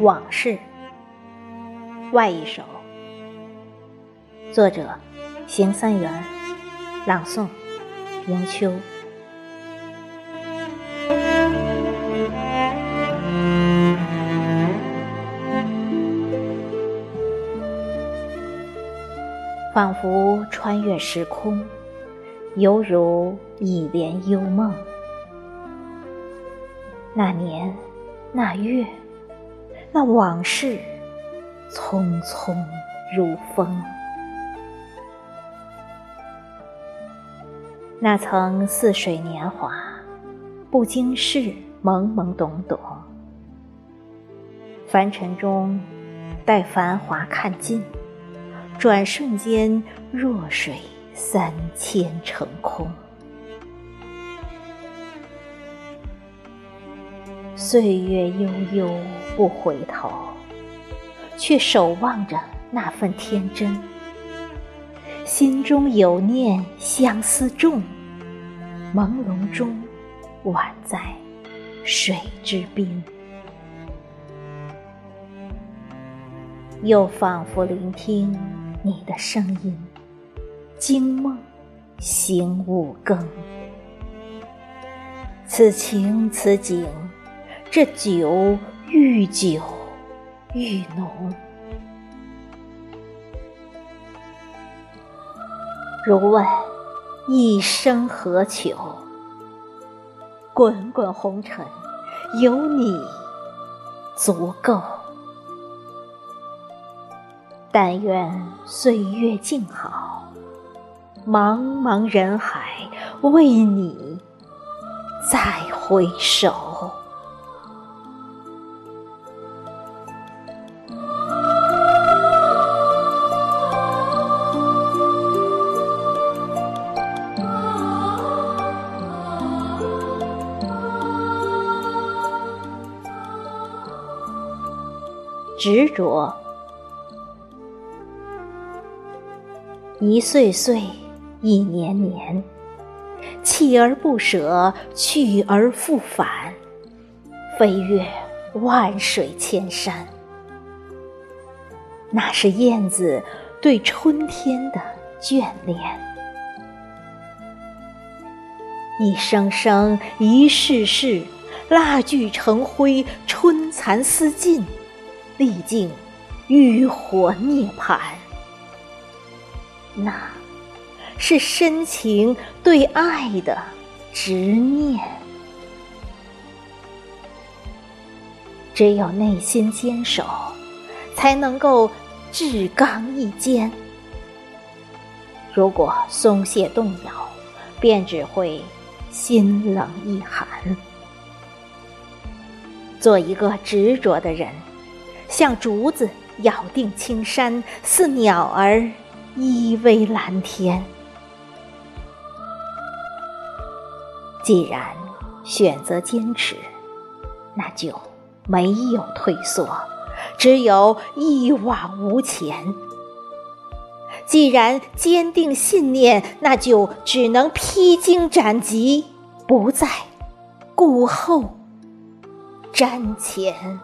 往事，外一首。作者：邢三元，朗诵：迎秋。仿佛穿越时空，犹如一帘幽梦。那年，那月。那往事，匆匆如风。那曾似水年华，不经事，懵懵懂懂。凡尘中，待繁华看尽，转瞬间，弱水三千成空。岁月悠悠，不回头，却守望着那份天真。心中有念，相思重，朦胧中，宛在水之滨。又仿佛聆听你的声音，惊梦醒五更。此情此景。这酒愈久愈浓，如问一生何求？滚滚红尘，有你足够。但愿岁月静好，茫茫人海为你再回首。执着，一岁岁，一年年，锲而不舍，去而复返，飞越万水千山。那是燕子对春天的眷恋。一声声，一世世，蜡炬成灰，春蚕丝尽。历尽浴火涅槃，那是深情对爱的执念。只有内心坚守，才能够志刚意坚。如果松懈动摇，便只会心冷意寒。做一个执着的人。像竹子咬定青山，似鸟儿依偎蓝天。既然选择坚持，那就没有退缩，只有一往无前。既然坚定信念，那就只能披荆斩棘，不再顾后瞻前。